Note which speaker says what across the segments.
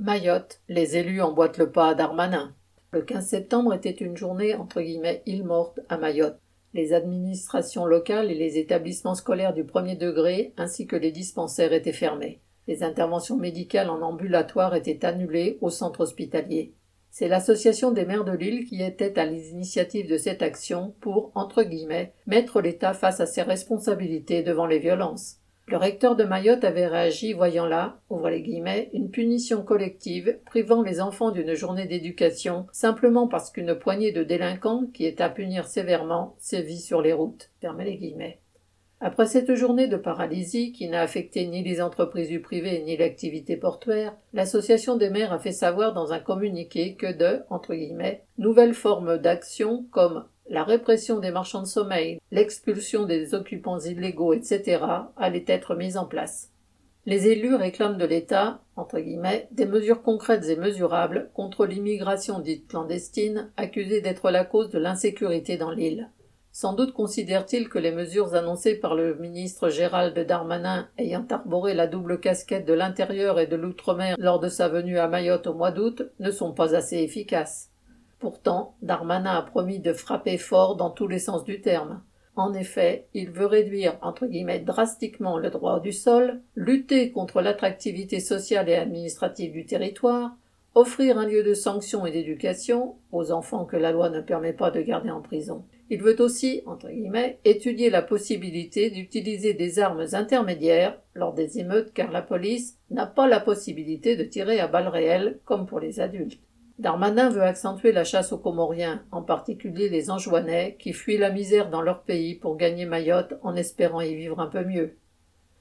Speaker 1: Mayotte, les élus emboîtent le pas à Darmanin. Le 15 septembre était une journée entre guillemets île morte à Mayotte. Les administrations locales et les établissements scolaires du premier degré ainsi que les dispensaires étaient fermés. Les interventions médicales en ambulatoire étaient annulées au centre hospitalier. C'est l'association des maires de l'île qui était à l'initiative de cette action pour, entre guillemets, mettre l'État face à ses responsabilités devant les violences. Le recteur de Mayotte avait réagi voyant là, ouvre les guillemets, une punition collective privant les enfants d'une journée d'éducation simplement parce qu'une poignée de délinquants qui est à punir sévèrement sévit sur les routes. les. Après cette journée de paralysie qui n'a affecté ni les entreprises du privé ni l'activité portuaire, l'association des maires a fait savoir dans un communiqué que de, entre guillemets, nouvelles formes d'action comme la répression des marchands de sommeil, l'expulsion des occupants illégaux, etc., allait être mise en place. Les élus réclament de l'État, entre guillemets, des mesures concrètes et mesurables contre l'immigration dite clandestine, accusée d'être la cause de l'insécurité dans l'île. Sans doute considèrent-ils que les mesures annoncées par le ministre Gérald Darmanin ayant arboré la double casquette de l'intérieur et de l'outre-mer lors de sa venue à Mayotte au mois d'août ne sont pas assez efficaces. Pourtant, Darmanin a promis de frapper fort dans tous les sens du terme. En effet, il veut réduire entre guillemets drastiquement le droit du sol, lutter contre l'attractivité sociale et administrative du territoire, offrir un lieu de sanction et d'éducation aux enfants que la loi ne permet pas de garder en prison. Il veut aussi, entre guillemets, étudier la possibilité d'utiliser des armes intermédiaires lors des émeutes car la police n'a pas la possibilité de tirer à balles réelles comme pour les adultes. Darmanin veut accentuer la chasse aux Comoriens, en particulier les Anjouanais, qui fuient la misère dans leur pays pour gagner Mayotte en espérant y vivre un peu mieux.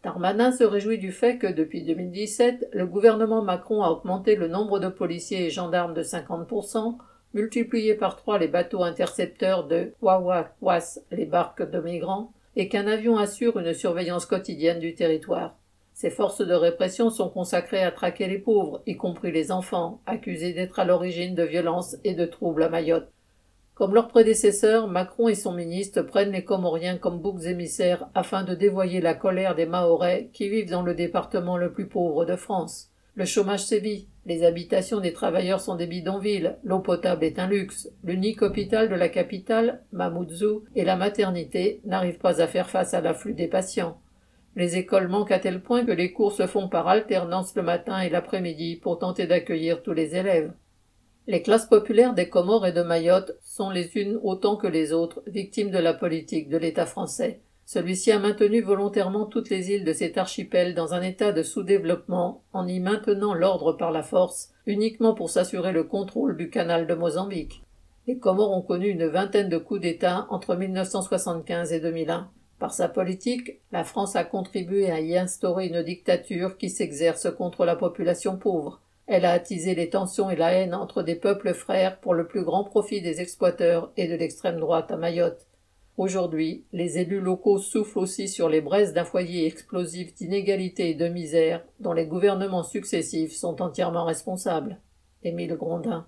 Speaker 1: Darmanin se réjouit du fait que, depuis 2017, le gouvernement Macron a augmenté le nombre de policiers et gendarmes de 50%, multiplié par trois les bateaux intercepteurs de Wawa-Was, les barques de migrants, et qu'un avion assure une surveillance quotidienne du territoire. Ces forces de répression sont consacrées à traquer les pauvres, y compris les enfants, accusés d'être à l'origine de violences et de troubles à Mayotte. Comme leurs prédécesseurs, Macron et son ministre prennent les Comoriens comme boucs émissaires afin de dévoyer la colère des Mahorais qui vivent dans le département le plus pauvre de France. Le chômage sévit, les habitations des travailleurs sont des bidonvilles, l'eau potable est un luxe, l'unique hôpital de la capitale, Mamoudzou, et la maternité n'arrivent pas à faire face à l'afflux des patients. Les écoles manquent à tel point que les cours se font par alternance le matin et l'après-midi pour tenter d'accueillir tous les élèves. Les classes populaires des Comores et de Mayotte sont les unes autant que les autres victimes de la politique de l'État français. Celui-ci a maintenu volontairement toutes les îles de cet archipel dans un état de sous-développement en y maintenant l'ordre par la force, uniquement pour s'assurer le contrôle du canal de Mozambique. Les Comores ont connu une vingtaine de coups d'État entre 1975 et 2001. Par sa politique, la France a contribué à y instaurer une dictature qui s'exerce contre la population pauvre. Elle a attisé les tensions et la haine entre des peuples frères pour le plus grand profit des exploiteurs et de l'extrême droite à Mayotte. Aujourd'hui, les élus locaux soufflent aussi sur les braises d'un foyer explosif d'inégalité et de misère dont les gouvernements successifs sont entièrement responsables. Émile Grondin.